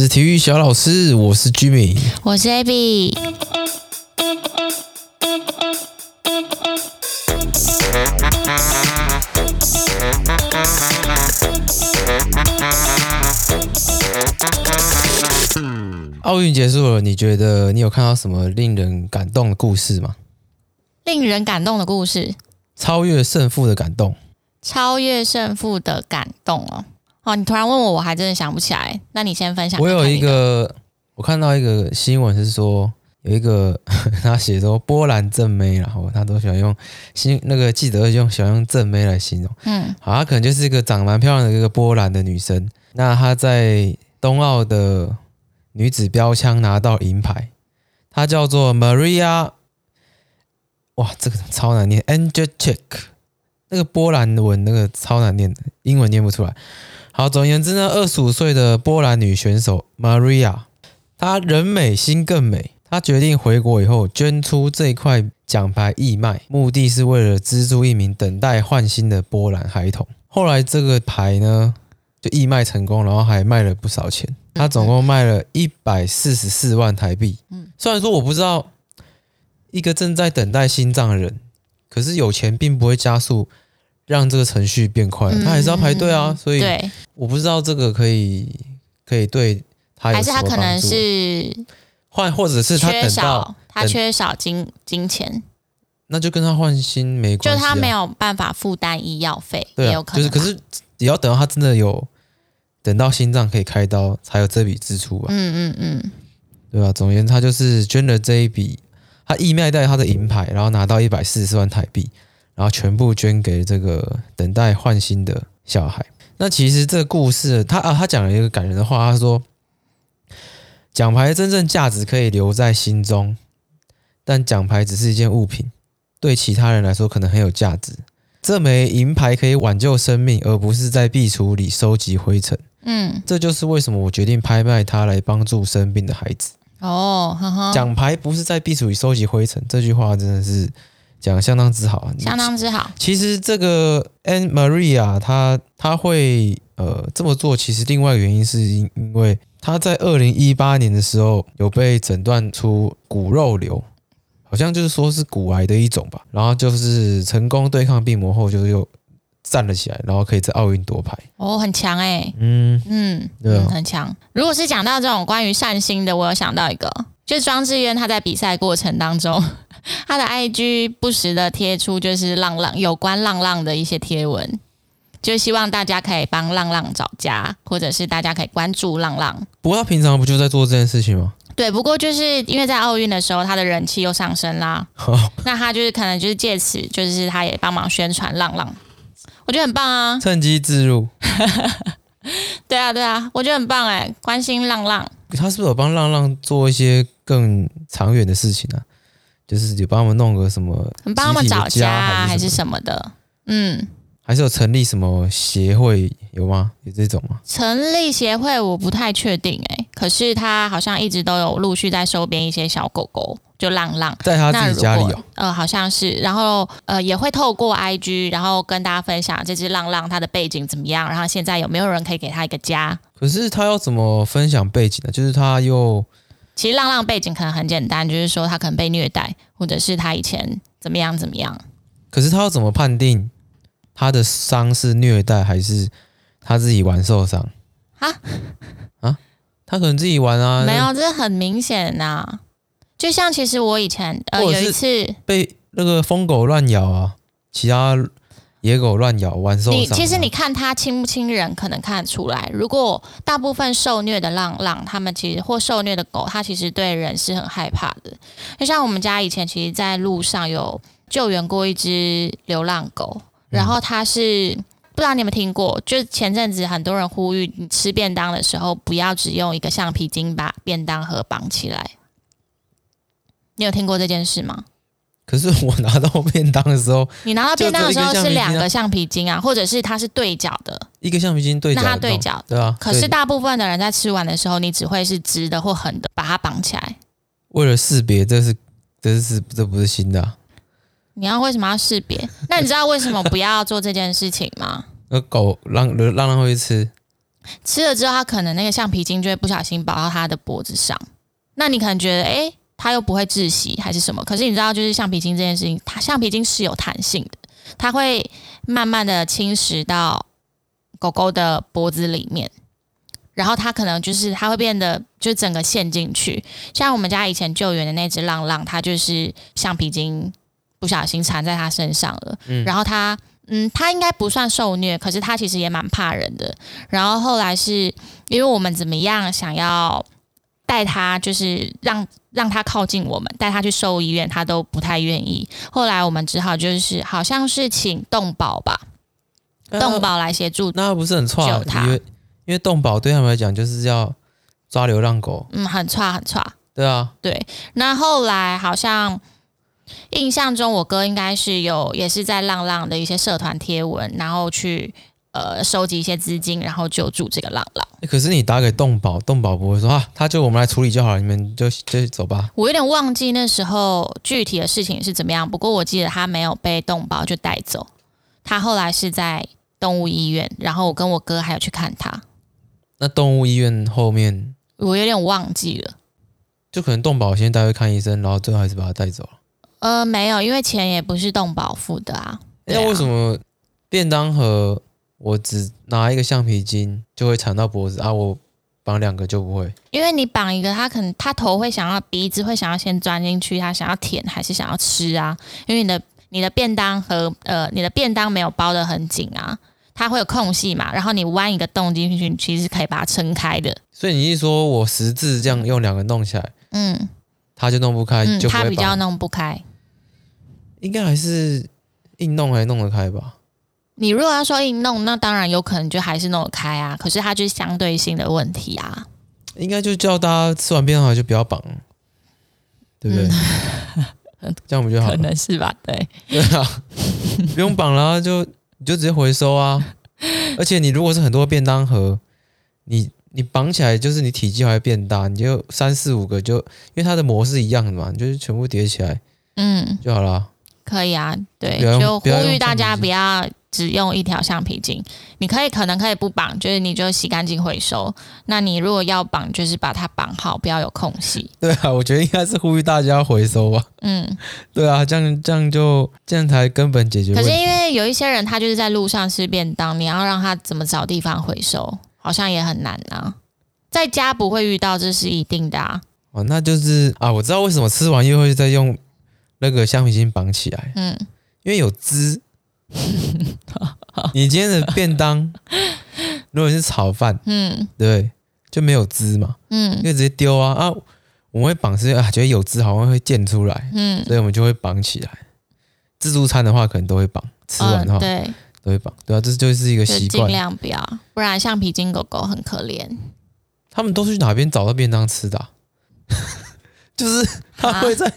是体育小老师，我是 Jimmy，我是 Abby。奥运结束了，你觉得你有看到什么令人感动的故事吗？令人感动的故事，超越胜负的感动，超越胜负的感动哦。哦，你突然问我，我还真的想不起来。那你先分享。我有一个，我看到一个新闻是说，有一个 他写说波兰正妹，然后他都喜欢用新那个记者用喜欢用正妹来形容。嗯，好，她可能就是一个长蛮漂亮的一个波兰的女生。那她在冬奥的女子标枪拿到银牌，她叫做 Maria，哇，这个超难念，Andrzejczyk，那个波兰文那个超难念的，英文念不出来。好，总而言之呢，二十五岁的波兰女选手 Maria，她人美心更美。她决定回国以后捐出这块奖牌义卖，目的是为了资助一名等待换新的波兰孩童。后来这个牌呢就义卖成功，然后还卖了不少钱。她总共卖了一百四十四万台币。嗯，虽然说我不知道一个正在等待心脏的人，可是有钱并不会加速。让这个程序变快，他还是要排队啊，嗯、所以我不知道这个可以可以对他有什么帮助，还是他可能是换，或者是他等到他缺少金金钱，那就跟他换新没关系、啊，就他没有办法负担医药费，对、啊，也有可能、啊，就是可是也要等到他真的有等到心脏可以开刀，才有这笔支出啊，嗯嗯嗯，对吧、啊？总而言之，他就是捐了这一笔，他义卖带他的银牌，然后拿到一百四十万台币。然后全部捐给这个等待换新的小孩。那其实这个故事，他啊，他讲了一个感人的话，他说：“奖牌真正价值可以留在心中，但奖牌只是一件物品，对其他人来说可能很有价值。这枚银牌可以挽救生命，而不是在壁橱里收集灰尘。嗯，这就是为什么我决定拍卖它来帮助生病的孩子。哦，呵呵，奖牌不是在壁橱里收集灰尘，这句话真的是。”讲相当之好，相当之好。其实这个 Anne Maria 她她会呃这么做，其实另外一个原因是因因为她在二零一八年的时候有被诊断出骨肉瘤，好像就是说是骨癌的一种吧。然后就是成功对抗病魔后，就又站了起来，然后可以在奥运夺牌。哦，很强哎、欸，嗯嗯，对、很强。如果是讲到这种关于善心的，我有想到一个，就是庄智渊他在比赛过程当中。他的 IG 不时的贴出就是浪浪有关浪浪的一些贴文，就希望大家可以帮浪浪找家，或者是大家可以关注浪浪。不过他平常不就在做这件事情吗？对，不过就是因为在奥运的时候，他的人气又上升啦。哦、那他就是可能就是借此，就是他也帮忙宣传浪浪，我觉得很棒啊，趁机自入。对啊，对啊，我觉得很棒哎，关心浪浪。他是不是有帮浪浪做一些更长远的事情呢、啊？就是有帮他们弄个什么，帮他们找家还是什么的，嗯，还是有成立什么协会有吗？有这种吗？成立协会我不太确定哎、欸，可是他好像一直都有陆续在收编一些小狗狗，就浪浪在他自己家里哦，呃，好像是，然后呃也会透过 IG，然后跟大家分享这只浪浪它的背景怎么样，然后现在有没有人可以给他一个家？可是他要怎么分享背景呢？就是他又。其实浪浪背景可能很简单，就是说他可能被虐待，或者是他以前怎么样怎么样。可是他要怎么判定他的伤是虐待还是他自己玩受伤？啊啊，他可能自己玩啊。没有，这很明显呐、啊。就像其实我以前呃有一次被那个疯狗乱咬啊，其他。野狗乱咬，玩受伤。你其实你看它亲不亲人，可能看得出来。如果大部分受虐的浪浪，他们其实或受虐的狗，它其实对人是很害怕的。就像我们家以前，其实在路上有救援过一只流浪狗，然后它是、嗯、不知道你有没有听过？就前阵子很多人呼吁，你吃便当的时候不要只用一个橡皮筋把便当盒绑起来。你有听过这件事吗？可是我拿到便当的时候，你拿到便当的时候是两个橡皮筋啊，或者是它是对角的，一个橡皮筋对角，那它对角，对啊。可是大部分的人在吃完的时候，你只会是直的或横的把它绑起来。为了识别，这是这是这不是新的啊。你要为什么要识别？那你知道为什么不要做这件事情吗？那 狗让让让它会吃，吃了之后，它可能那个橡皮筋就会不小心绑到它的脖子上。那你可能觉得，哎，它又不会窒息还是什么？可是你知道，就是橡皮筋这件事情，它橡皮筋是有弹性的，它会慢慢的侵蚀到狗狗的脖子里面，然后它可能就是它会变得就整个陷进去。像我们家以前救援的那只浪浪，它就是橡皮筋不小心缠在它身上了，嗯，然后它。嗯，他应该不算受虐，可是他其实也蛮怕人的。然后后来是因为我们怎么样想要带他，就是让让他靠近我们，带他去兽医院，他都不太愿意。后来我们只好就是好像是请动保吧，动保来协助。那不是很差，因为因为动保对他们来讲就是要抓流浪狗，嗯，很差很差。对啊，对。那后来好像。印象中，我哥应该是有，也是在浪浪的一些社团贴文，然后去呃收集一些资金，然后救助这个浪浪。可是你打给动保，动保不会说啊，他就我们来处理就好了，你们就就走吧。我有点忘记那时候具体的事情是怎么样，不过我记得他没有被动保就带走，他后来是在动物医院，然后我跟我哥还有去看他。那动物医院后面，我有点忘记了，就可能动保先带去看医生，然后最后还是把他带走了。呃，没有，因为钱也不是动保付的啊。那、为什么便当盒我只拿一个橡皮筋就会缠到脖子啊？我绑两个就不会？因为你绑一个，他可能他头会想要，鼻子会想要先钻进去，他想要舔还是想要吃啊？因为你的你的便当和呃，你的便当没有包的很紧啊，它会有空隙嘛，然后你弯一个洞进去，其实可以把它撑开的。所以你一说我十字这样用两个弄起来，嗯，它就弄不开，就它、嗯、比较弄不开。应该还是硬弄还弄得开吧？你如果要说硬弄，那当然有可能就还是弄得开啊。可是它就是相对性的问题啊。应该就叫大家吃完便当盒就不要绑，对不对？嗯、这样不就好了？可能是吧？对。对啊，不用绑了，就你就直接回收啊。而且你如果是很多便当盒，你你绑起来就是你体积还会变大，你就三四五个就，因为它的模式一样的嘛，你就是全部叠起来，嗯，就好了。可以啊，对，就呼吁大家不要只用一条橡皮筋。你可以可能可以不绑，就是你就洗干净回收。那你如果要绑，就是把它绑好，不要有空隙。对啊，我觉得应该是呼吁大家回收吧。嗯，对啊，这样这样就这样才根本解决。可是因为有一些人他就是在路上吃便当，你要让他怎么找地方回收，好像也很难啊。在家不会遇到，这是一定的啊。哦，那就是啊，我知道为什么吃完又会再用。那个橡皮筋绑起来，嗯，因为有汁。你今天的便当，如果是炒饭，嗯，对，就没有汁嘛，嗯，就直接丢啊啊！我们会绑是啊，觉得有汁好像会溅出来，嗯，所以我们就会绑起来。自助餐的话，可能都会绑，吃完的话，对，都会绑，对啊，这就是一个习惯，尽量不要，不然橡皮筋狗狗很可怜。他们都是去哪边找到便当吃的啊？就是他会在，啊、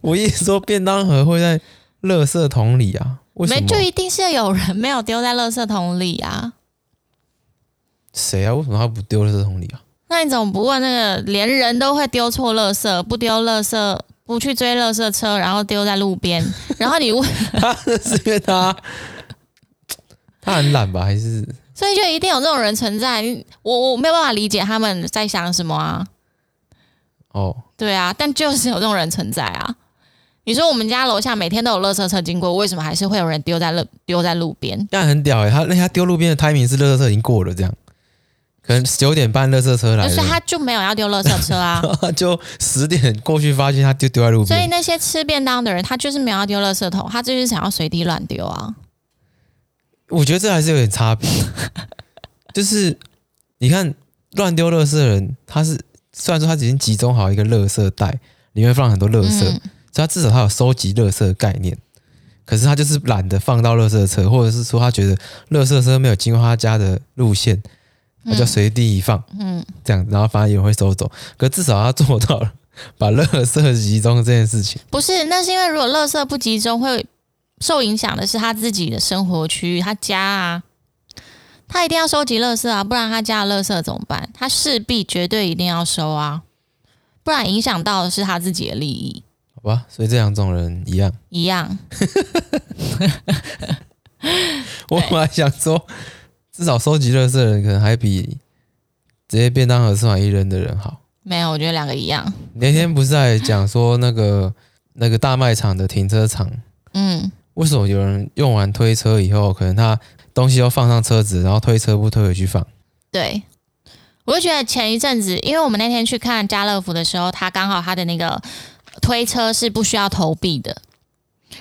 我意思说便当盒会在垃圾桶里啊？为什么？没就一定是有人 没有丢在垃圾桶里啊？谁啊？为什么他不丢垃圾桶里啊？那你怎么不问那个连人都会丢错垃圾，不丢垃圾，不去追垃圾车，然后丢在路边？然后你问 他是因为他他很懒吧？还是所以就一定有这种人存在？我我没有办法理解他们在想什么啊？哦。对啊，但就是有这种人存在啊！你说我们家楼下每天都有垃圾车经过，为什么还是会有人丢在路丢在路边？但很屌哎，他那他丢路边的 timing 是垃圾车已经过了，这样可能九点半垃圾车来，所以他就没有要丢垃圾车啊，就十点过去发现他就丢在路边。所以那些吃便当的人，他就是没有要丢垃圾桶，他就是想要随地乱丢啊。我觉得这还是有点差别，就是你看乱丢垃圾的人，他是。虽然说他已经集中好一个垃圾袋，里面放很多垃圾，嗯、所以他至少他有收集垃圾的概念。可是他就是懒得放到垃圾车，或者是说他觉得垃圾车没有经过他家的路线，他就随地一放，嗯，这样，然后反而也会收走。可至少他做到了把垃圾集中这件事情。不是，那是因为如果垃圾不集中，会受影响的是他自己的生活区域，他家啊。他一定要收集垃圾啊，不然他家的垃圾怎么办？他势必绝对一定要收啊，不然影响到的是他自己的利益。好吧，所以这两种人一样，一样。我本来想说，至少收集垃圾的人可能还比直接便当盒吃完一扔的人好？没有，我觉得两个一样。那天不是在讲说那个那个大卖场的停车场，嗯，为什么有人用完推车以后，可能他东西要放上车子，然后推车不推回去放？对，我就觉得前一阵子，因为我们那天去看家乐福的时候，他刚好他的那个推车是不需要投币的。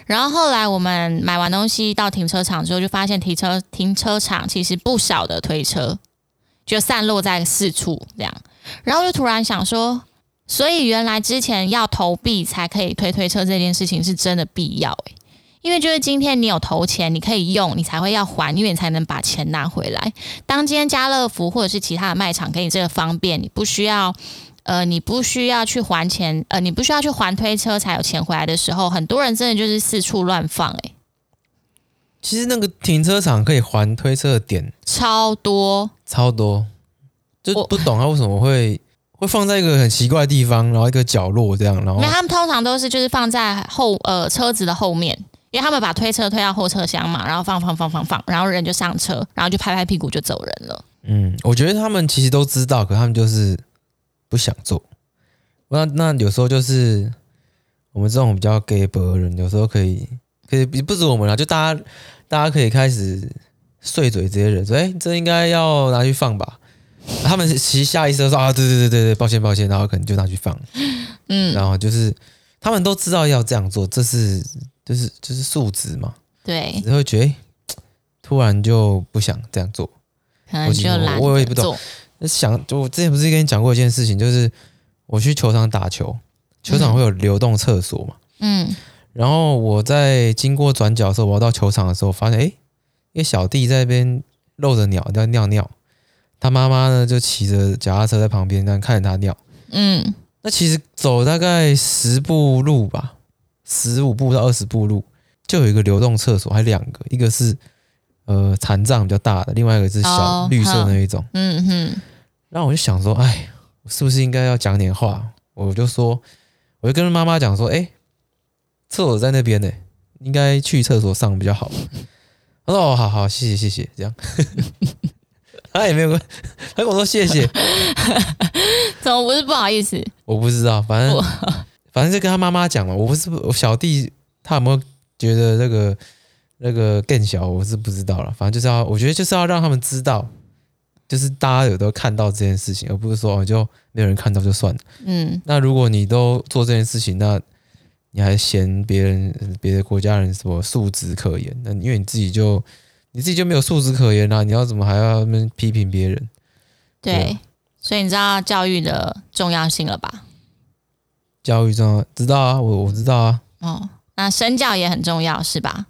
然后后来我们买完东西到停车场之后，就发现停车停车场其实不少的推车，就散落在四处这样。然后就突然想说，所以原来之前要投币才可以推推车这件事情是真的必要诶，因为就是今天你有投钱，你可以用，你才会要还，因为你才能把钱拿回来。当今天家乐福或者是其他的卖场给你这个方便，你不需要，呃，你不需要去还钱，呃，你不需要去还推车才有钱回来的时候，很多人真的就是四处乱放哎。其实那个停车场可以还推车的点超多，超多。就不懂他为什么会会放在一个很奇怪的地方，然后一个角落这样，然后因为他们通常都是就是放在后呃车子的后面，因为他们把推车推到后车厢嘛，然后放放放放放，然后人就上车，然后就拍拍屁股就走人了。嗯，我觉得他们其实都知道，可他们就是不想做。那那有时候就是我们这种比较 gay 博的人，有时候可以可以不止我们啦，就大家大家可以开始碎嘴这些人说，哎，这应该要拿去放吧。他们其实下意识的说啊，对对对对对，抱歉抱歉，然后可能就拿去放，嗯，然后就是他们都知道要这样做，这是就是就是素质嘛，对，然后觉得突然就不想这样做，可能就懒，我也不懂，想就我之前不是跟你讲过一件事情，就是我去球场打球，球场会有流动厕所嘛，嗯，然后我在经过转角的时候，我要到球场的时候，发现哎，一个小弟在那边露着鸟在尿尿。他妈妈呢，就骑着脚踏车在旁边，这样看着他尿。嗯，那其实走大概十步路吧，十五步到二十步路，就有一个流动厕所，还两个，一个是呃残障比较大的，另外一个是小、哦、绿色那一种。嗯哼。然后我就想说，哎，我是不是应该要讲点话？我就说，我就跟妈妈讲说，哎，厕所在那边呢，应该去厕所上比较好。他说，哦，好好，谢谢谢谢，这样。他也没有，他跟我说谢谢，怎么不是不好意思？我不知道，反正反正就跟他妈妈讲了。我不是我小弟，他有没有觉得那个那个更小？我是不知道了。反正就是要，我觉得就是要让他们知道，就是大家有都看到这件事情，而不是说就没有人看到就算了。嗯，那如果你都做这件事情，那你还嫌别人别的国家人什么素质可言？那因为你自己就。你自己就没有素质可言啊，你要怎么还要们批评别人？对，对，所以你知道教育的重要性了吧？教育重要，知道啊，我我知道啊。哦，那身教也很重要，是吧？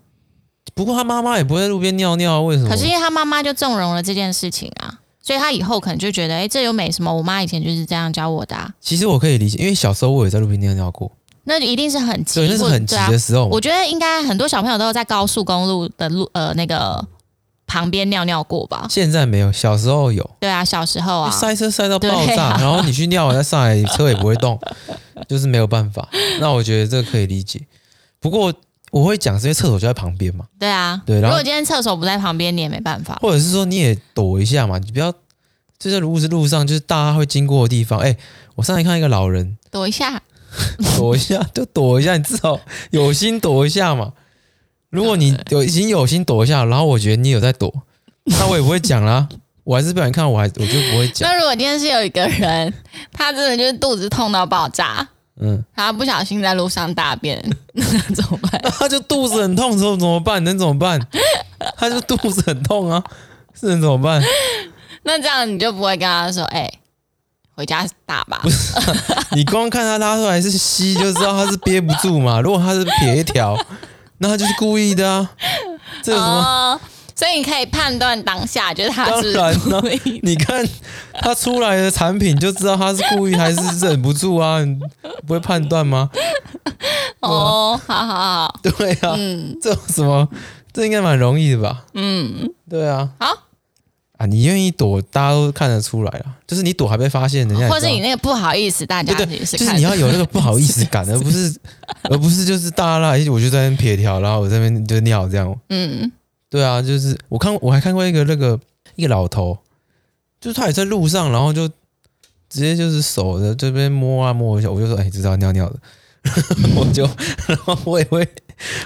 不过他妈妈也不会在路边尿尿，为什么？可是因为他妈妈就纵容了这件事情啊，所以他以后可能就觉得，哎，这又没什么。我妈以前就是这样教我的啊。其实我可以理解，因为小时候我也在路边尿尿过。那一定是很急，对，那是很急的时候。我觉得应该很多小朋友都有在高速公路的路，呃，那个。旁边尿尿过吧？现在没有，小时候有。对啊，小时候啊，塞车塞到爆炸，啊、然后你去尿完再上来，车也不会动，就是没有办法。那我觉得这个可以理解。不过我会讲，是因为厕所就在旁边嘛。对啊，对。如果今天厕所不在旁边，你也没办法。或者是说你也躲一下嘛，你不要就在路是路上，就是大家会经过的地方。哎，我上来看一个老人，躲一下，躲一下 就躲一下，你至少有心躲一下嘛。如果你有已经有心躲一下，然后我觉得你有在躲，那我也不会讲啦。我还是不想看，我还我就不会讲。那如果今天是有一个人，他真的就是肚子痛到爆炸，嗯，他不小心在路上大便，那怎么办？他就肚子很痛，之后怎么办？能怎么办？他就肚子很痛啊，是能怎么办？那这样你就不会跟他说，哎、欸，回家大吧？不是，你光看他拉出来是稀，就知道他是憋不住嘛。如果他是撇一条。那他就是故意的啊！这有什么？哦，所以你可以判断当下，就是他是故意。你看他出来的产品，就知道他是故意还是忍不住啊？你不会判断吗？哦，好好好，对啊，嗯，这有什么？这应该蛮容易的吧？嗯，对啊，好。啊，你愿意躲，大家都看得出来了。就是你躲还被发现，人家或者你那个不好意思，大家对对，就是你要有那个不好意思感，而不是而不是就是大家啦，我就在那边撇条，然后我这边就尿这样。嗯，对啊，就是我看我还看过一个那个一个老头，就是他也在路上，然后就直接就是手的这边摸啊摸一下，我就说哎，知道尿尿的，我就然后我也会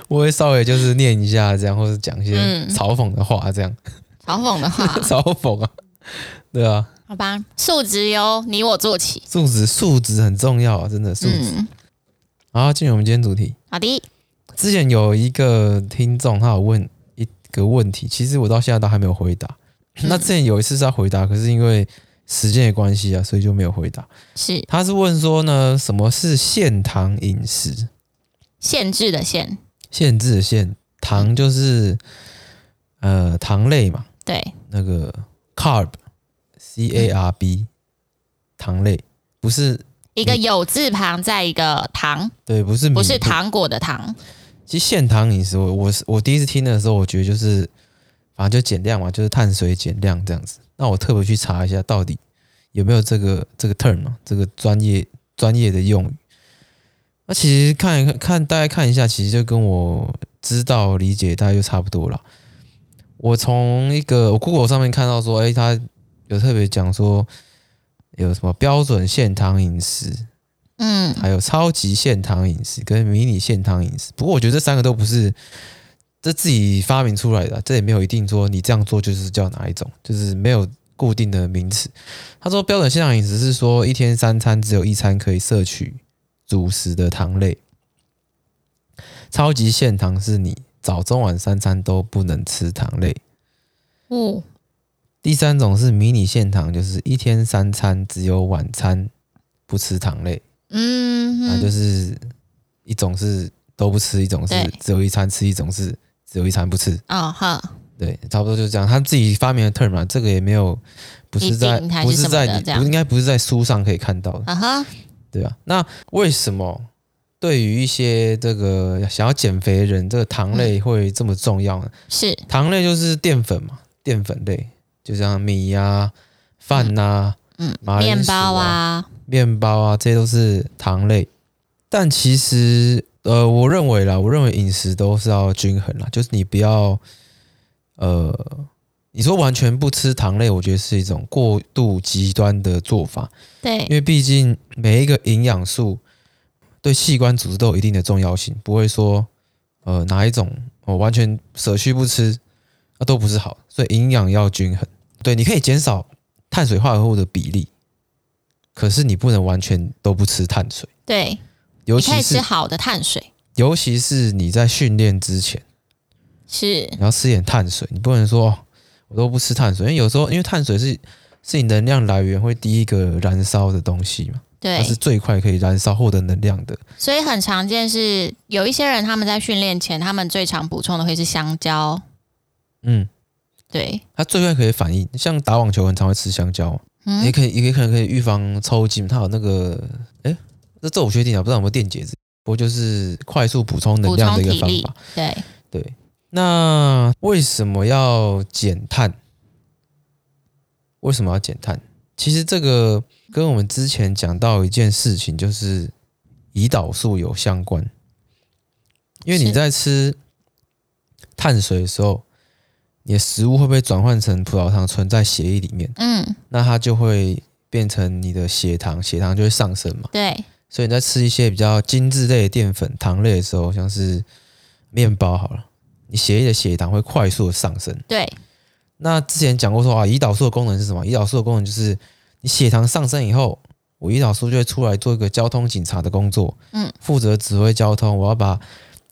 我会稍微就是念一下这样，或者讲一些嘲讽的话这样，嘲讽的话，嘲讽啊，对啊，好吧，素质由你我做起，素质素质很重要啊，真的素质。嗯、好，进入我们今天主题。好的，之前有一个听众他有问一个问题，其实我到现在都还没有回答。那之前有一次是要回答，可是因为时间的关系啊，所以就没有回答。是，他是问说呢，什么是限糖饮食？限制的限，限制的限，糖就是呃糖类嘛。对，那个 carb，c a r b，糖类不是一个有字旁在一个糖，对，不是不是糖果的糖。其实限糖饮食，我我我第一次听的时候，我觉得就是。反正就减量嘛，就是碳水减量这样子。那我特别去查一下，到底有没有这个这个 term，这个专业专业的用语。那其实看一看，看大家看一下，其实就跟我知道理解大概就差不多了。我从一个我 Google 上面看到说，哎，他有特别讲说有什么标准限糖饮食，嗯，还有超级限糖饮食跟迷你限糖饮食。不过我觉得这三个都不是。这自己发明出来的，这也没有一定说你这样做就是叫哪一种，就是没有固定的名词。他说标准现糖饮食是说一天三餐只有一餐可以摄取主食的糖类，超级限糖是你早中晚三餐都不能吃糖类。嗯，第三种是迷你限糖，就是一天三餐只有晚餐不吃糖类。嗯，那就是一种是都不吃，一种是只有一餐吃，一种是。只有一餐不吃哦，哈、哦，对，差不多就是这样。他自己发明的 term 嘛，这个也没有，不是在，是不是在你，不应该不是在书上可以看到的，啊哈，对啊。那为什么对于一些这个想要减肥的人，这个糖类会这么重要呢？是糖类就是淀粉嘛，淀粉类，就像米呀、啊、饭呐、啊，嗯，马铃薯啊、面包啊、面包啊，这些都是糖类。但其实。呃，我认为啦，我认为饮食都是要均衡啦，就是你不要，呃，你说完全不吃糖类，我觉得是一种过度极端的做法。对，因为毕竟每一个营养素对器官组织都有一定的重要性，不会说，呃，哪一种我完全舍去不吃，那都不是好。所以营养要均衡。对，你可以减少碳水化合物的比例，可是你不能完全都不吃碳水。对。尤其是你可以吃好的碳水，尤其是你在训练之前，是。你要吃点碳水，你不能说我都不吃碳水，因为有时候因为碳水是是你能量来源会第一个燃烧的东西嘛，对，它是最快可以燃烧获得能量的，所以很常见是有一些人他们在训练前，他们最常补充的会是香蕉，嗯，对，它最快可以反应，像打网球很常会吃香蕉，嗯，也可以也可能可以预防抽筋，它有那个哎。诶这这我确定啊，不知道有没有电解质，不过就是快速补充能量的一个方法。对对，那为什么要减碳？为什么要减碳？其实这个跟我们之前讲到一件事情，就是胰岛素有相关。因为你在吃碳水的时候，你的食物会不会转换成葡萄糖存在血液里面？嗯，那它就会变成你的血糖，血糖就会上升嘛。对。所以你在吃一些比较精致类的淀粉、糖类的时候，像是面包好了，你血液的血糖会快速的上升。对。那之前讲过说啊，胰岛素的功能是什么？胰岛素的功能就是你血糖上升以后，我胰岛素就会出来做一个交通警察的工作，嗯，负责指挥交通。我要把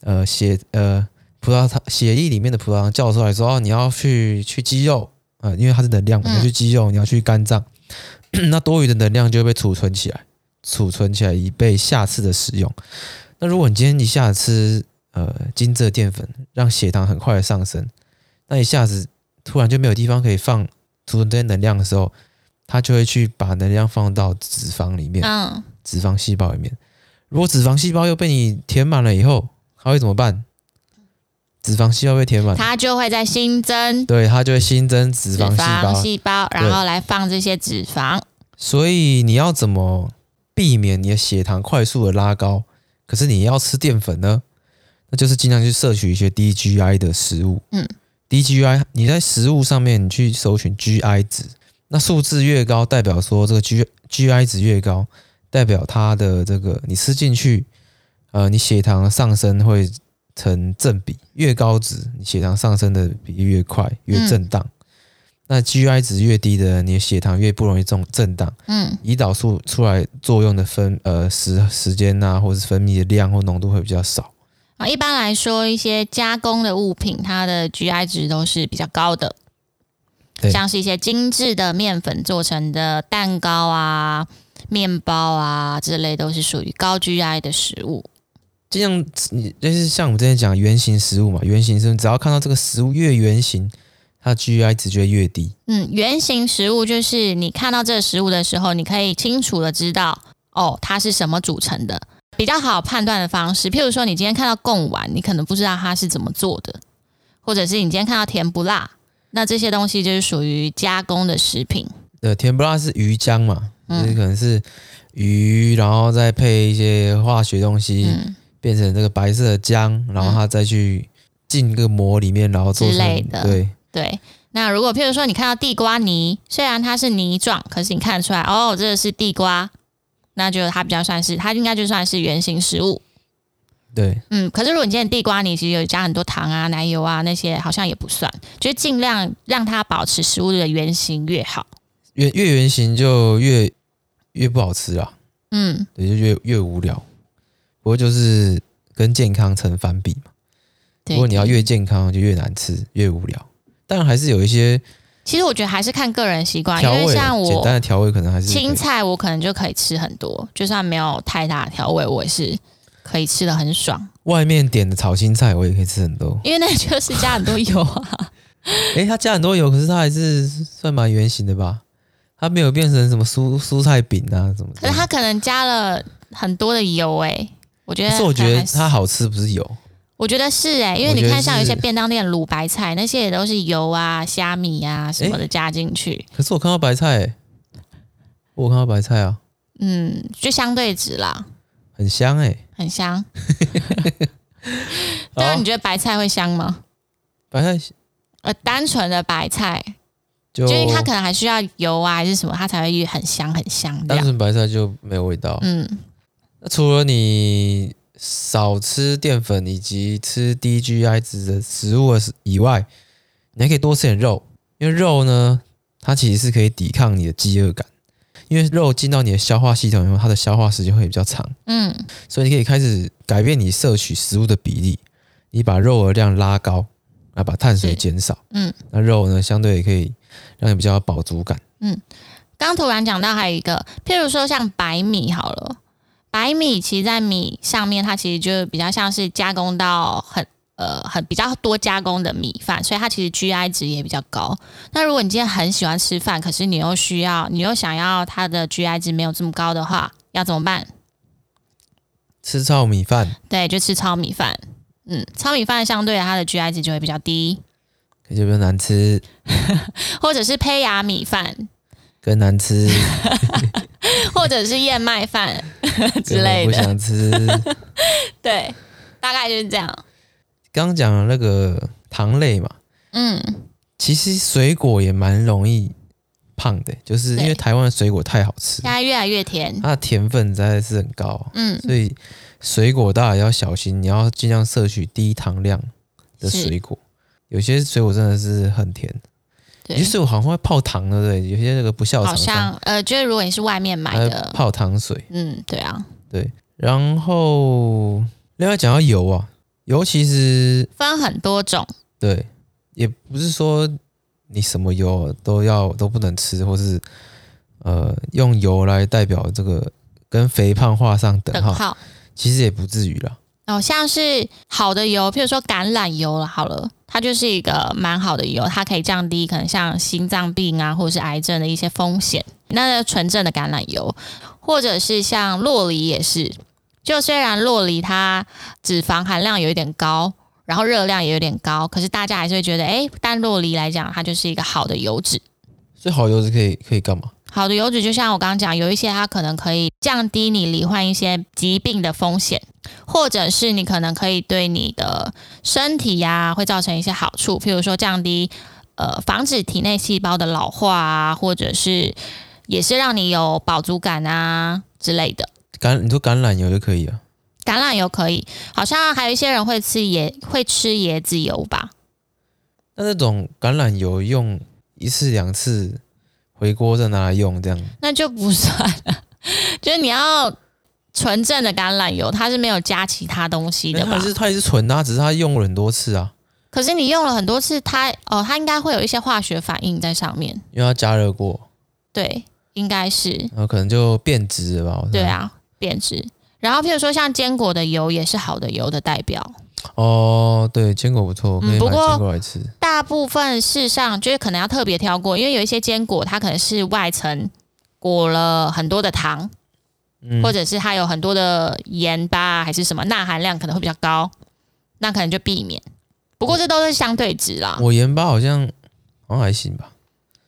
呃血呃葡萄糖血液里面的葡萄糖叫出来说，哦，你要去去肌肉啊，呃，因为它是能量，你要去肌肉，你要去肝脏，嗯，那多余的能量就会被储存起来。储存起来以备下次的使用。那如果你今天一下子吃呃精致淀粉，让血糖很快的上升，那一下子突然就没有地方可以放储存这些能量的时候，它就会去把能量放到脂肪里面，嗯，脂肪细胞里面。如果脂肪细胞又被你填满了以后，它会怎么办？脂肪细胞被填满，它就会在新增，对，它就会新增脂肪细胞，细胞，然后来放这些脂肪。所以你要怎么？避免你的血糖快速的拉高，可是你要吃淀粉呢，那就是尽量去摄取一些低 GI 的食物。嗯，低 GI，你在食物上面你去搜寻 GI 值，那数字越高，代表说这个 G GI 值越高，代表它的这个你吃进去，呃，你血糖上升会成正比，越高值，你血糖上升的比例越快，越震荡。嗯、那 GI 值越低的，你的血糖越不容易这种震荡。嗯，胰岛素出来作用的分呃时时间呐、啊，或是分泌的量或浓度会比较少。啊，一般来说，一些加工的物品，它的 GI 值都是比较高的。像是一些精致的面粉做成的蛋糕啊、面包啊之类，都是属于高 GI 的食物。这样，你就是像我们之前讲原型食物嘛，原型食物只要看到这个食物越原型，它 GI 值就会越低。嗯，原型食物就是你看到这个食物的时候，你可以清楚的知道哦，它是什么组成的，比较好判断的方式。譬如说，你今天看到贡丸，你可能不知道它是怎么做的，或者是你今天看到甜不辣。那这些东西就是属于加工的食品。对，甜不辣是鱼浆嘛，嗯、就是可能是鱼，然后再配一些化学东西，嗯、变成这个白色的浆，然后它再去进个膜里面，然后做成。之类的。对对。那如果譬如说你看到地瓜泥，虽然它是泥状，可是你看得出来哦，这个是地瓜，那就它比较算是，它应该就算是原型食物。对，嗯，可是如果你今天地瓜泥其实有加很多糖啊、奶油啊那些，好像也不算，就尽量让它保持食物的原形越好。越越原型就越越不好吃啊，嗯，对，就越越无聊。不过就是跟健康成反比嘛。如果你要越健康，就越难吃，越无聊。但还是有一些，其实我觉得还是看个人习惯，因为像我简单的调味可能还是青菜，我可能就可以吃很多，就算没有太大的调味，我也是。可以吃的很爽，外面点的炒青菜我也可以吃很多，因为那就是加很多油啊。诶、欸，它加很多油，可是它还是算蛮圆形的吧？它没有变成什么蔬蔬菜饼啊什么的。可是它可能加了很多的油诶、欸，我觉得。是我觉得它好吃不是油，我觉得是诶、欸，因为你看像有一些便当店卤白菜，那些也都是油啊、虾米啊什么的加进去、欸。可是我看到白菜、欸，我看到白菜啊，嗯，就相对值啦。很香哎、欸，很香。那你觉得白菜会香吗？白菜，呃，单纯的白菜，就因为它可能还需要油啊，还是什么，它才会很香很香。单纯白菜就没有味道。嗯，那除了你少吃淀粉以及吃低 GI 值的食物以外，你还可以多吃点肉，因为肉呢，它其实是可以抵抗你的饥饿感。因为肉进到你的消化系统以后，它的消化时间会比较长，嗯，所以你可以开始改变你摄取食物的比例，你把肉的量拉高，来把碳水减少，嗯，那肉呢，相对也可以让你比较有饱足感，嗯。刚突然讲到还有一个，譬如说像白米好了，白米其实在米上面，它其实就比较像是加工到很。呃，很比较多加工的米饭，所以它其实 GI 值也比较高。那如果你今天很喜欢吃饭，可是你又需要，你又想要它的 GI 值没有这么高的话，要怎么办？吃糙米饭。对，就吃糙米饭。嗯，糙米饭相对它的 GI 值就会比较低，可就比较难吃。或者是胚芽米饭，更难吃。或者是燕麦饭 之类的，不想吃。对，大概就是这样。刚讲的那个糖类嘛，嗯，其实水果也蛮容易胖的，就是因为台湾的水果太好吃，现在越来越甜，它的甜分实在是很高，嗯，所以水果大家也要小心，你要尽量摄取低糖量的水果，有些水果真的是很甜，有些水果好像会泡糖的，对，有些那个不孝，好像呃，就是如果你是外面买的。泡糖水，嗯，对啊，对，然后另外讲到油啊。油其实分很多种，对，也不是说你什么油都要都不能吃，或是呃用油来代表这个跟肥胖画上等号，等号。其实也不至于啦。哦，像是好的油，譬如说橄榄油了，好了，它就是一个蛮好的油，它可以降低可能像心脏病啊或者是癌症的一些风险。那纯正的橄榄油，或者是像洛梨也是。就虽然洛梨它脂肪含量有一点高，然后热量也有点高，可是大家还是会觉得，哎，但洛梨来讲，它就是一个好的油脂。所以好油脂可以可以干嘛？好的油脂就像我刚刚讲，有一些它可能可以降低你罹患一些疾病的风险，或者是你可能可以对你的身体呀、啊、会造成一些好处，譬如说降低呃防止体内细胞的老化啊，或者是也是让你有饱足感啊之类的。橄你说橄榄油就可以啊？橄榄油可以，好像还有一些人会吃椰会吃椰子油吧？那那种橄榄油用一次两次回锅再拿来用这样，那就不算了。就是你要纯正的橄榄油，它是没有加其他东西的吧？它是它也是纯的啊，只是它用了很多次啊。可是你用了很多次，它哦，它应该会有一些化学反应在上面，因为它加热过。对，应该是。然后可能就变质了吧？对啊，变质。然后譬如说像坚果的油也是好的油的代表。哦，对，坚果不错，可以买坚果来吃。嗯，不过大部分事上就是可能要特别挑过，因为有一些坚果它可能是外层。裹了很多的糖，嗯、或者是它有很多的盐巴，还是什么钠含量可能会比较高，那可能就避免。不过这都是相对值啦。我盐巴好像好像还行吧，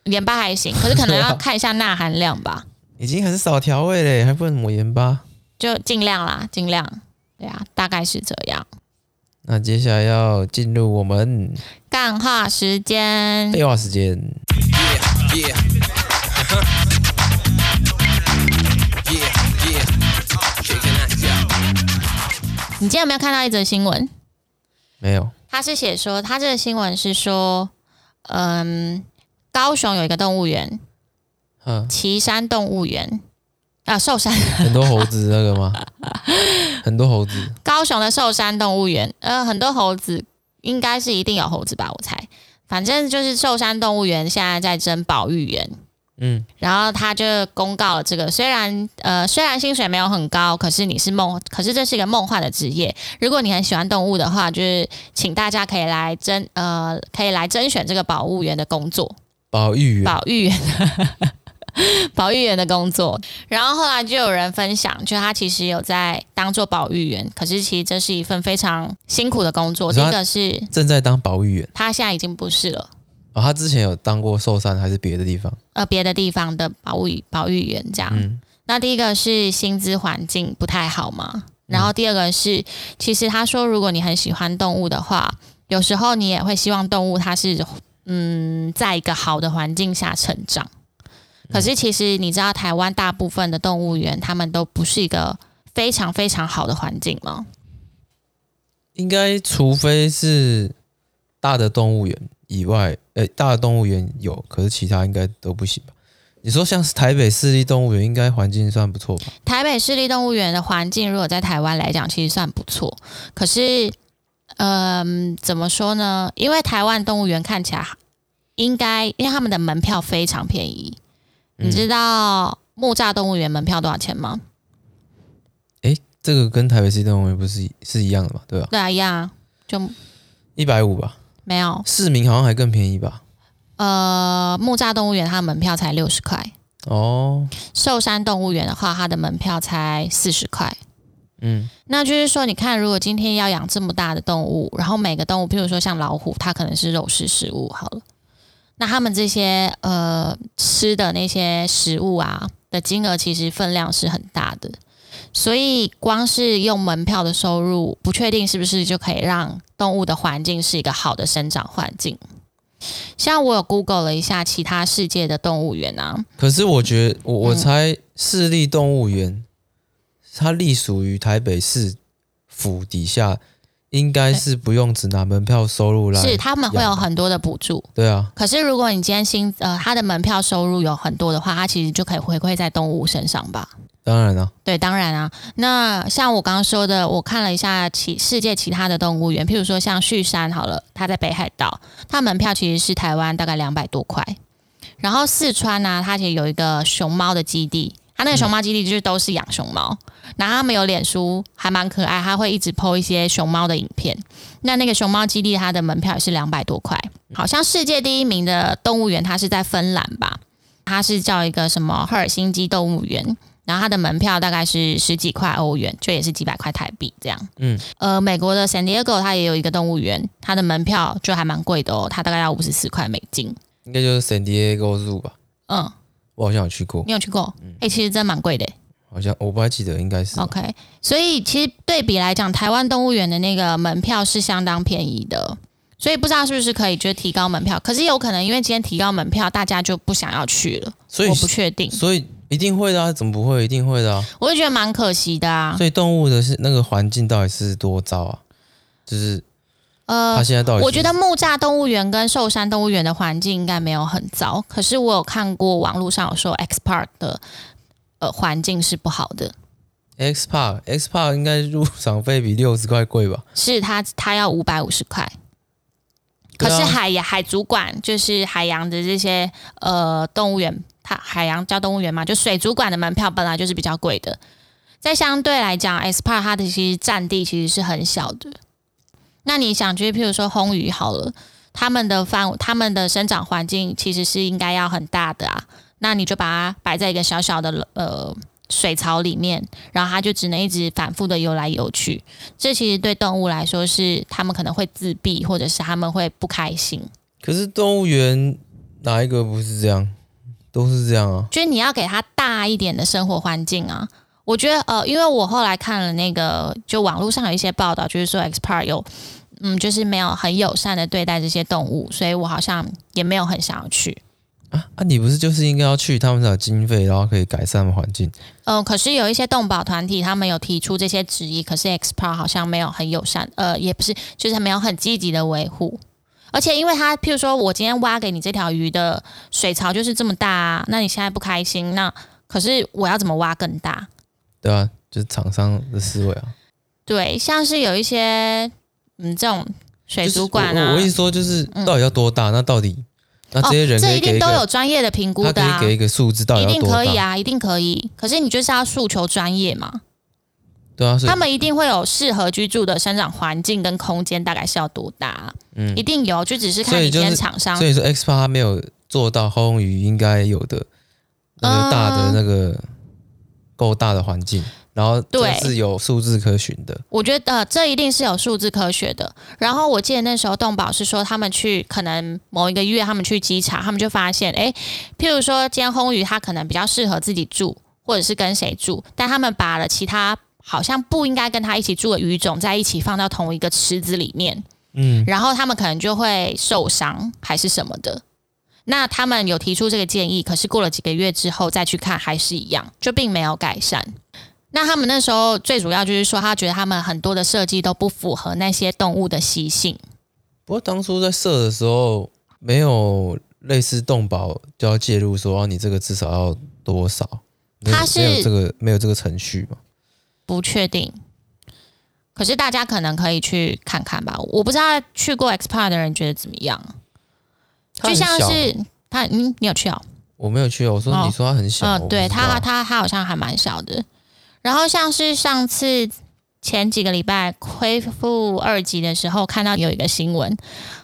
盐巴还行，可是可能要看一下钠含量吧。已经很少调味嘞，还不能抹盐巴，就尽量啦，尽量。对啊，大概是这样。那接下来要进入我们干话时间，废话时间。Yeah, yeah. 你今天有没有看到一则新闻？没有。他是写说，他这个新闻是说，嗯，高雄有一个动物园，嗯，旗山动物园啊，寿山 很多猴子那个吗？很多猴子。高雄的寿山动物园，呃，很多猴子，应该是一定有猴子吧？我猜，反正就是寿山动物园现在在争保育员。嗯，然后他就公告了这个，虽然呃虽然薪水没有很高，可是你是梦，可是这是一个梦幻的职业。如果你很喜欢动物的话，就是请大家可以来征呃可以来甄选这个保育员的工作。保育员，保育员，保育员的工作。然后后来就有人分享，就他其实有在当做保育员，可是其实这是一份非常辛苦的工作。第一个是正在当保育员，他现在已经不是了。哦，他之前有当过寿山还是别的地方？呃，别的地方的保育保育员这样。嗯，那第一个是薪资环境不太好嘛，然后第二个是，嗯，其实他说，如果你很喜欢动物的话，有时候你也会希望动物它是嗯，在一个好的环境下成长。可是其实你知道，台湾大部分的动物园，他们都不是一个非常非常好的环境吗？应该，除非是大的动物园。以外，诶，大的动物园有，可是其他应该都不行吧？你说像是台北市立动物园，应该环境算不错吧？台北市立动物园的环境，如果在台湾来讲，其实算不错。可是，嗯、呃，怎么说呢？因为台湾动物园看起来应该，因为他们的门票非常便宜。嗯、你知道木栅动物园门票多少钱吗？诶，这个跟台北市动物园不是是一样的吧？对吧？对啊，一样啊，就一百五吧。没有，市民好像还更便宜吧？呃，木栅动物园它的门票才六十块哦。寿山动物园的话，它的门票才四十块。嗯，那就是说，你看，如果今天要养这么大的动物，然后每个动物，譬如说像老虎，它可能是肉食食物，好了，那他们这些呃吃的那些食物啊的金额，其实分量是很大的。所以，光是用门票的收入，不确定是不是就可以让动物的环境是一个好的生长环境。像我有 Google 了一下其他世界的动物园啊，可是我觉得，我我猜市立动物园，嗯、它隶属于台北市府底下，应该是不用只拿门票收入来，是他们会有很多的补助。对啊，可是如果你今天新呃，他的门票收入有很多的话，他其实就可以回馈在动物身上吧。当然了，对，当然啊。那像我刚刚说的，我看了一下其世界其他的动物园，譬如说像旭山好了，它在北海道，它门票其实是台湾大概两百多块。然后四川呢、啊，它其实有一个熊猫的基地，它那个熊猫基地就是都是养熊猫，嗯、然后他们有脸书，还蛮可爱，他会一直 po 一些熊猫的影片。那那个熊猫基地它的门票也是两百多块。好像世界第一名的动物园，它是在芬兰吧？它是叫一个什么赫尔辛基动物园。然后它的门票大概是十几块欧元，就也是几百块台币这样。嗯，呃，美国的 San Diego 它也有一个动物园，它的门票就还蛮贵的哦，它大概要五十四块美金。应该就是 San Diego Zoo 吧？嗯，我好像有去过。你有去过？嗯，哎、欸，其实真蛮贵的。好像我不太记得，应该是。OK，所以其实对比来讲，台湾动物园的那个门票是相当便宜的。所以不知道是不是可以就提高门票，可是有可能因为今天提高门票，大家就不想要去了，所以我不确定，所以一定会的啊，怎么不会？一定会的啊，我就觉得蛮可惜的啊。所以动物的是那个环境到底是多糟啊？就是。呃，他现在到底，我觉得木栅动物园跟寿山动物园的环境应该没有很糟，可是我有看过网络上有说 X Park 的呃环境是不好的。X Park X Park 应该入场费比六十块贵吧？是它它要五百五十块，可是海洋海族馆就是海洋的这些呃动物园，它海洋叫动物园嘛，就水族馆的门票本来就是比较贵的。在相对来讲，X Park 它的其实占地其实是很小的。那你想，就是譬如说红鱼好了，它们的范，它们的生长环境其实是应该要很大的啊。那你就把它摆在一个小小的呃水槽里面，然后它就只能一直反复的游来游去。这其实对动物来说是，它们可能会自闭，或者是它们会不开心。可是动物园哪一个不是这样？都是这样啊。就是你要给它大一点的生活环境啊。我觉得呃，因为我后来看了那个，就网络上有一些报道，就是说 X Park 有，嗯，就是没有很友善的对待这些动物，所以我好像也没有很想要去。啊啊！你不是就是应该要去，他们才有经费，然后可以改善环境。嗯、呃，可是有一些动保团体，他们有提出这些质疑，可是 X Park 好像没有很友善，呃，也不是，就是没有很积极的维护。而且因为他，譬如说我今天挖给你这条鱼的水槽就是这么大啊，那你现在不开心，那可是我要怎么挖更大？对啊，就是厂商的思维啊。对，像是有一些嗯，这种水族馆啊，我我意思说，就是到底要多大？嗯、那到底那这些人这一定都有专业的评估的、啊，可以给一个数字，到底？一定可以啊，一定可以。可是你就是要诉求专业嘛。对啊，他们一定会有适合居住的生长环境跟空间，大概是要多大？嗯，一定有，就只是看你今天厂商。所以说，X Park 他没有做到魟鱼应该有的那个大的那个。嗯够大的环境，然后这是有数字可循的。我觉得这一定是有数字科学的。然后我记得那时候动保是说，他们去可能某一个月，他们去稽查，他们就发现，哎，譬如说，今天魟鱼它可能比较适合自己住，或者是跟谁住，但他们把了其他好像不应该跟他一起住的鱼种在一起放到同一个池子里面，嗯，然后他们可能就会受伤还是什么的。那他们有提出这个建议，可是过了几个月之后再去看，还是一样，就并没有改善。那他们那时候最主要就是说，他觉得他们很多的设计都不符合那些动物的习性。不过当初在设的时候，没有类似动保就要介入说，你这个至少要多少？他是没有这个没有这个程序吗？不确定。可是大家可能可以去看看吧。我不知道去过 X Park 的人觉得怎么样。就像是他，嗯，你有去哦？我没有去哦。我说，你说他很小，嗯，对他，他他好像还蛮小的。然后像是上次前几个礼拜恢复二级的时候，看到有一个新闻，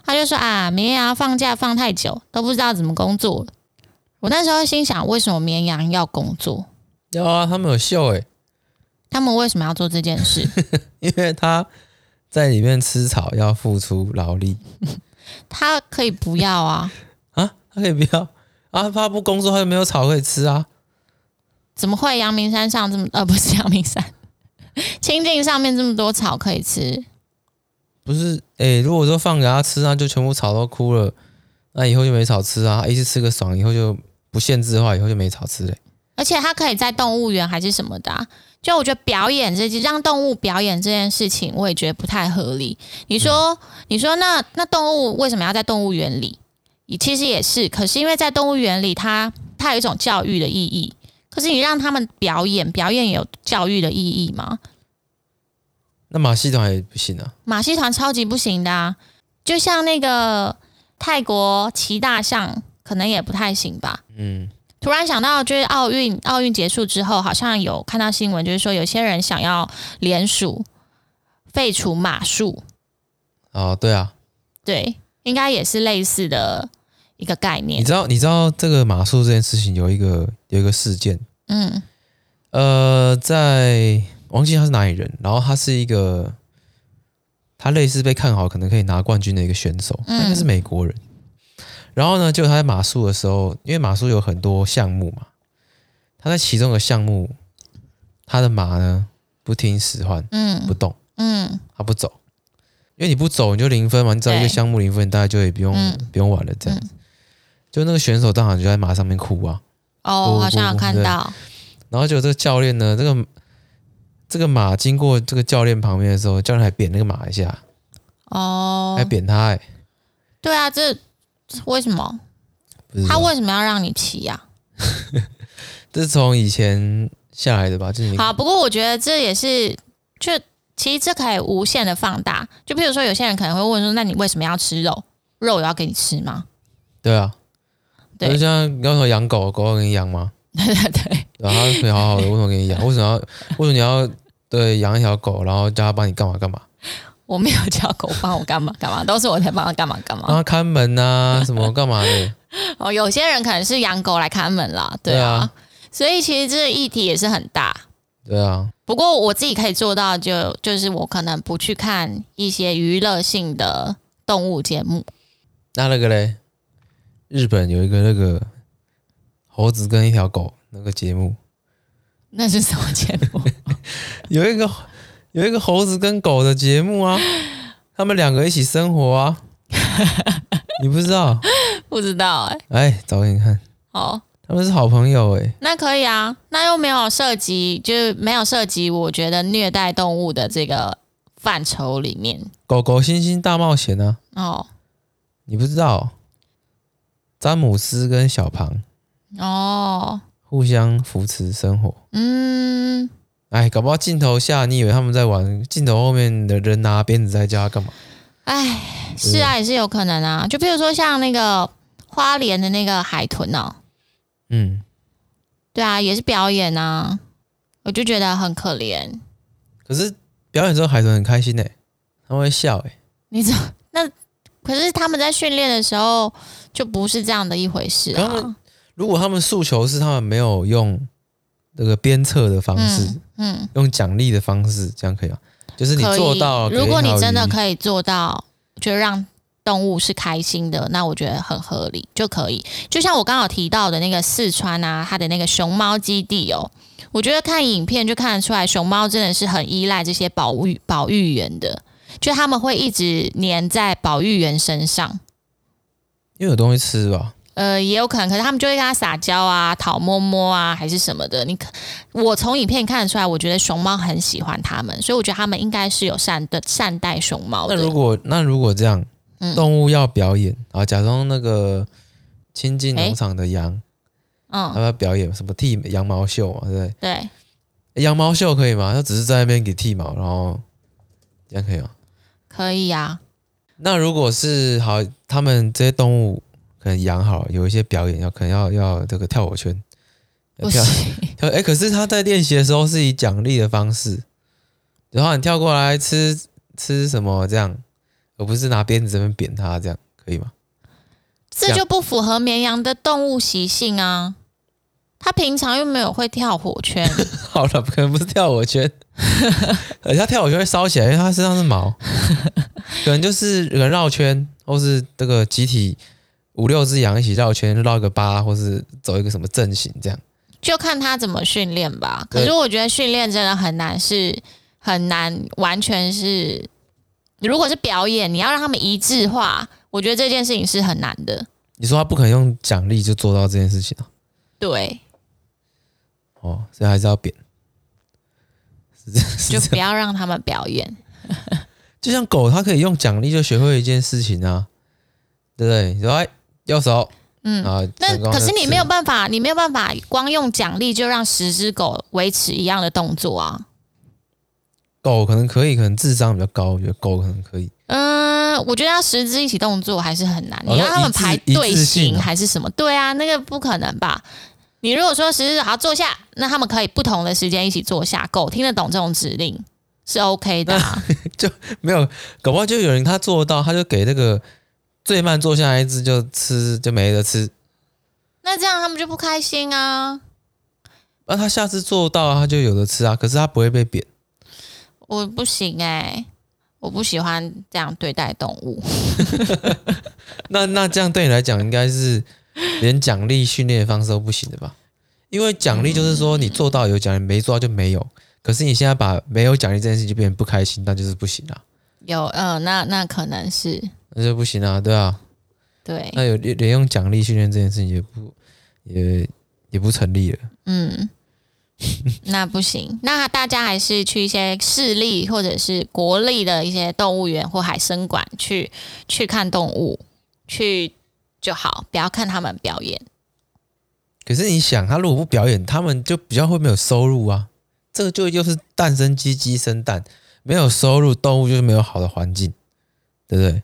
他就说啊，绵羊放假放太久，都不知道怎么工作。我那时候心想，为什么绵羊要工作？有啊，他们有秀诶。他们为什么要做这件事？因为他在里面吃草要付出劳力。他可以不要啊？啊，他可以不要啊？他不工作，他就没有草可以吃啊？怎么会？阳明山上这么……呃，不是阳明山，清境上面这么多草可以吃？不是，哎、欸，如果说放给他吃，那就全部草都枯了，那以后就没草吃啊！一次吃个爽，以后就不限制的话，以后就没草吃嘞。而且他可以在动物园还是什么的、啊？就我觉得表演这让动物表演这件事情，我也觉得不太合理。你说，嗯、你说那那动物为什么要在动物园里？其实也是，可是因为在动物园里它，它它有一种教育的意义。可是你让他们表演，表演有教育的意义吗？那马戏团也不行啊！马戏团超级不行的啊！就像那个泰国骑大象，可能也不太行吧？嗯。突然想到，就是奥运，奥运结束之后，好像有看到新闻，就是说有些人想要联署废除马术。哦，对啊，对，应该也是类似的一个概念。你知道，你知道这个马术这件事情有一个有一个事件，嗯，呃，在忘记他是哪里人，然后他是一个他类似被看好可能可以拿冠军的一个选手，他应该是美国人。然后呢，就他在马术的时候，因为马术有很多项目嘛，他在其中的项目，他的马呢不听使唤，嗯，不动，嗯，他不走，因为你不走你就零分嘛，你只要一个项目零分，大家就也不用、嗯、不用玩了。这样子，嗯、就那个选手当场就在马上面哭啊。哦，好像有看到。然后就这个教练呢，这个这个马经过这个教练旁边的时候，教练还扁那个马一下。哦，还扁他哎、欸。对啊，这为什么？他为什么要让你骑呀、啊？这是从以前下来的吧？就是好，不过我觉得这也是，就其实这可以无限的放大。就比如说，有些人可能会问说：“那你为什么要吃肉？肉有要给你吃吗？”对啊，对，就像你刚才养狗，狗要给你养吗？对 对对。然后他可以好好的，为什么给你养？为什么要？为什么你要对养一条狗，然后叫它帮你干嘛干嘛？我没有叫狗帮我干嘛干嘛，都是我在帮他干嘛干嘛。帮他看门呐、啊，什么干嘛的？哦，有些人可能是养狗来看门啦，对啊。对啊，所以其实这个议题也是很大。对啊。不过我自己可以做到就，就就是我可能不去看一些娱乐性的动物节目。那那个嘞，日本有一个那个猴子跟一条狗那个节目。那是什么节目？有一个。有一个猴子跟狗的节目啊，他们两个一起生活啊，你不知道？不知道哎、欸，哎，找给你看。哦，他们是好朋友哎、欸，那可以啊，那又没有涉及，就是没有涉及，我觉得虐待动物的这个范畴里面。狗狗猩猩大冒险呢、啊？哦，你不知道？詹姆斯跟小庞哦，互相扶持生活。嗯。哎，搞不好镜头下你以为他们在玩，镜头后面的人拿鞭子在叫他干嘛？哎，是啊，也是有可能啊。就比如说像那个花莲的那个海豚哦，嗯，对啊，也是表演啊，我就觉得很可怜。可是表演之后海豚很开心哎，他会笑哎。你怎么？那可是他们在训练的时候就不是这样的一回事啊。如果他们诉求是他们没有用。这个鞭策的方式，嗯，嗯用奖励的方式，这样可以吗？就是你做到，如果你真的可以做到，就让动物是开心的，那我觉得很合理，就可以。就像我刚好提到的那个四川啊，它的那个熊猫基地哦，我觉得看影片就看得出来，熊猫真的是很依赖这些保育保育员的，就他们会一直黏在保育员身上，因为有东西吃吧。呃，也有可能，可是他们就会跟他撒娇啊、讨摸摸啊，还是什么的。你可，我从影片看得出来，我觉得熊猫很喜欢他们，所以我觉得他们应该是有善的善待熊猫的。那如果那如果这样，动物要表演，啊、嗯，假装那个亲近农场的羊，嗯，他要表演什么剃羊毛秀嘛，对不对？对，羊毛秀可以吗？他只是在那边给剃毛，然后这样可以吗？可以呀、啊。那如果是好，他们这些动物。可能养好有一些表演要，可能要要这个跳火圈，跳跳哎、欸，可是他在练习的时候是以奖励的方式，然后你跳过来吃吃什么这样，而不是拿鞭子这边扁他，这样可以吗？这就不符合绵羊的动物习性啊！他平常又没有会跳火圈。好了，可能不是跳火圈，而且他跳火圈会烧起来，因为他身上是毛，可能就是人绕圈，或是这个集体。五六只羊一起绕圈，绕个八，或是走一个什么阵型，这样就看他怎么训练吧。可是我觉得训练真的很难，是很难，完全是。如果是表演，你要让他们一致化，我觉得这件事情是很难的。你说他不可能用奖励就做到这件事情啊？对。哦，所以还是要扁，就不要让他们表演。就像狗，它可以用奖励就学会一件事情啊，对不对？你说哎。右手，嗯啊，那可是你没有办法，你没有办法光用奖励就让十只狗维持一样的动作啊。狗可能可以，可能智商比较高，我觉得狗可能可以。嗯，我觉得要十只一起动作还是很难，你让他们排队形还是什么？对啊，那个不可能吧？你如果说十只好坐下，那他们可以不同的时间一起坐下，狗听得懂这种指令是 OK 的啊，就没有搞不好就有人他做到，他就给那个。最慢坐下来一只就吃就没得吃，那这样他们就不开心啊。那、啊、他下次做到他就有的吃啊，可是他不会被贬。我不行哎、欸，我不喜欢这样对待动物。那那这样对你来讲，应该是连奖励训练的方式都不行的吧？因为奖励就是说你做到有奖励，没做到就没有。可是你现在把没有奖励这件事就变成不开心，那就是不行啊。有，嗯、呃，那那可能是，那就不行啊，对啊，对，那有连用奖励训练这件事情也不也也不成立了，嗯，那不行，那大家还是去一些市立或者是国立的一些动物园或海参馆去去看动物去就好，不要看他们表演。可是你想，他如果不表演，他们就比较会没有收入啊。这个就又是蛋生鸡，鸡生蛋，没有收入，动物就是没有好的环境，对不对？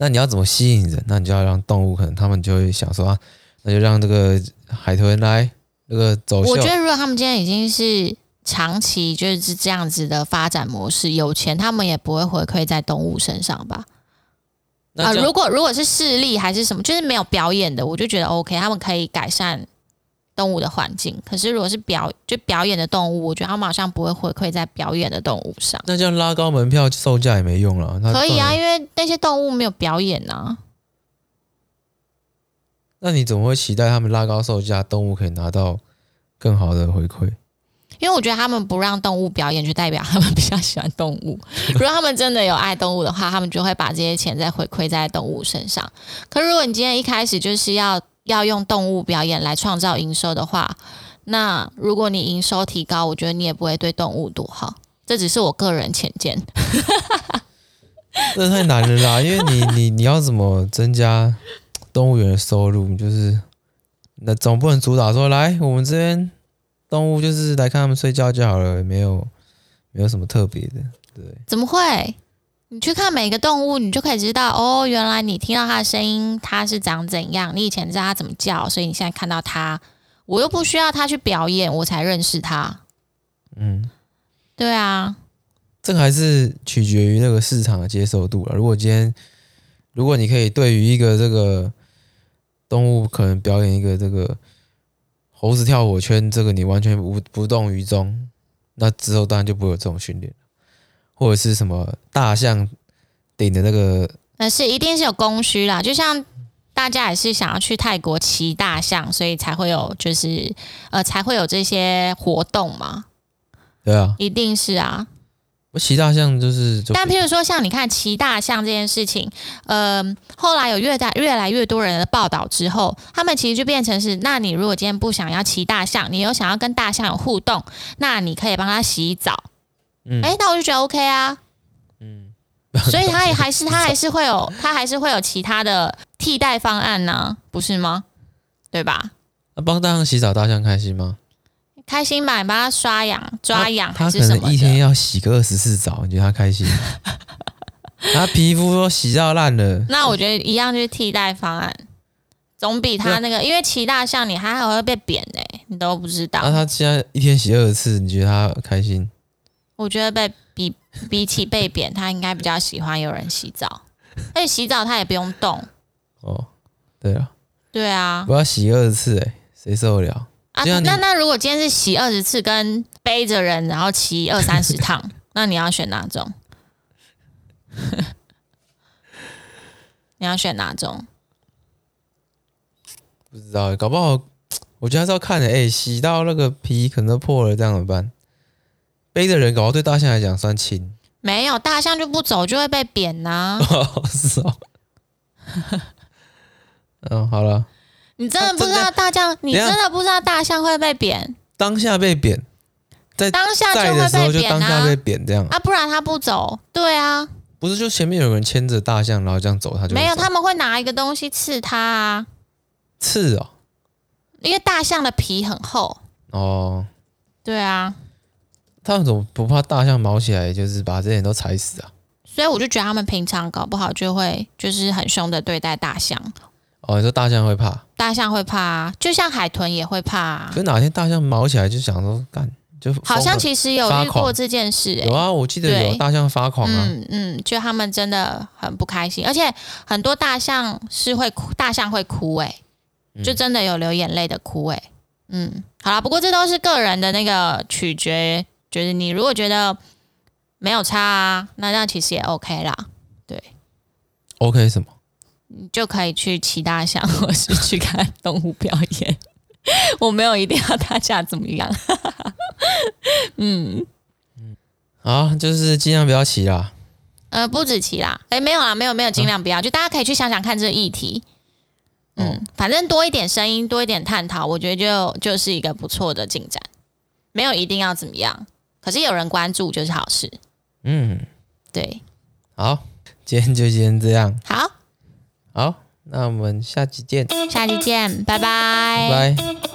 那你要怎么吸引人？那你就要让动物，可能他们就会想说啊，那就让这个海豚来这个走秀。我觉得如果他们今天已经是长期就是这样子的发展模式，有钱他们也不会回馈在动物身上吧？啊、呃，如果如果是视力还是什么，就是没有表演的，我就觉得 OK，他们可以改善。动物的环境，可是如果是表就表演的动物，我觉得他们好像不会回馈在表演的动物上。那这样拉高门票售价也没用了。可以啊，因为那些动物没有表演啊。那你怎么会期待他们拉高售价，动物可以拿到更好的回馈？因为我觉得他们不让动物表演，就代表他们比较喜欢动物。如果他们真的有爱动物的话，他们就会把这些钱再回馈在动物身上。可是如果你今天一开始就是要。要用动物表演来创造营收的话，那如果你营收提高，我觉得你也不会对动物多好。这只是我个人浅见。这太难了啦，因为你 你你要怎么增加动物园的收入？就是那总不能主打说，来我们这边动物就是来看他们睡觉就好了，没有没有什么特别的，对？怎么会？你去看每个动物，你就可以知道哦，原来你听到它的声音，它是长怎样？你以前知道它怎么叫，所以你现在看到它，我又不需要它去表演，我才认识它。嗯，对啊，这个还是取决于那个市场的接受度了。如果今天，如果你可以对于一个这个动物可能表演一个这个猴子跳火圈，这个你完全无不动于衷，那之后当然就不会有这种训练。或者是什么大象顶的那个，那是一定是有供需啦。就像大家也是想要去泰国骑大象，所以才会有就是呃才会有这些活动嘛。对啊，一定是啊。我骑大象就是，但譬如说像你看骑大象这件事情，呃，后来有越大越来越多人的报道之后，他们其实就变成是，那你如果今天不想要骑大象，你又想要跟大象有互动，那你可以帮他洗澡。嗯，哎，那我就觉得 OK 啊，嗯，所以他也还是他还是会有他还是会有其他的替代方案呢、啊，不是吗？对吧？那帮大象洗澡，大象开心吗？开心吧，你帮他刷痒、抓痒，他可能一天要洗个二十次澡，你觉得他开心？他皮肤都洗到烂了，那我觉得一样就是替代方案，总比他那个，因为骑大象你还还会被扁呢、欸，你都不知道。那他现在一天洗二十次，你觉得他开心？我觉得被比比起被扁，他应该比较喜欢有人洗澡，而且洗澡他也不用动。哦，对啊，对啊，我要洗二十次，哎，谁受得了？啊，那那如果今天是洗二十次，跟背着人然后骑二三十趟，那你要选哪种？你要选哪种？不知道，搞不好 我觉得还是要看的。哎，洗到那个皮可能都破了，这样怎么办？背的人，搞到对大象来讲算轻。没有大象就不走，就会被扁呐、啊。是哦。嗯，好了。你真的不知道大象？你真的不知道大象会被扁？当下被扁，在当下就会被扁啊！当下被扁这样啊，不然他不走。对啊。不是，就前面有人牵着大象，然后这样走，他就没有。他们会拿一个东西刺它啊。刺哦。因为大象的皮很厚。哦。对啊。他们怎么不怕大象毛起来，就是把这些人都踩死啊？所以我就觉得他们平常搞不好就会就是很凶的对待大象。哦，你说大象会怕？大象会怕啊，就像海豚也会怕啊。可哪天大象毛起来，就想说干就好像其实有遇过这件事欸。有啊，我记得有大象发狂啊。嗯嗯，就他们真的很不开心，而且很多大象是会哭，大象会哭欸，就真的有流眼泪的哭欸。嗯，好啦，不过这都是个人的那个取决。就是你如果觉得没有差啊，那这样其实也 OK 啦。对，OK 什么？你就可以去骑大象，或是去看动物表演。我没有一定要大家怎么样。嗯嗯，好，就是尽量不要骑啦。呃，不止骑啦，哎，没有啦，没有没有，尽量不要，就大家可以去想想看这个议题。嗯，反正多一点声音，多一点探讨，我觉得就就是一个不错的进展。没有一定要怎么样，可是有人关注就是好事。嗯。对。好今天就先这样。好。好那我们下期见。下期见拜拜。拜拜。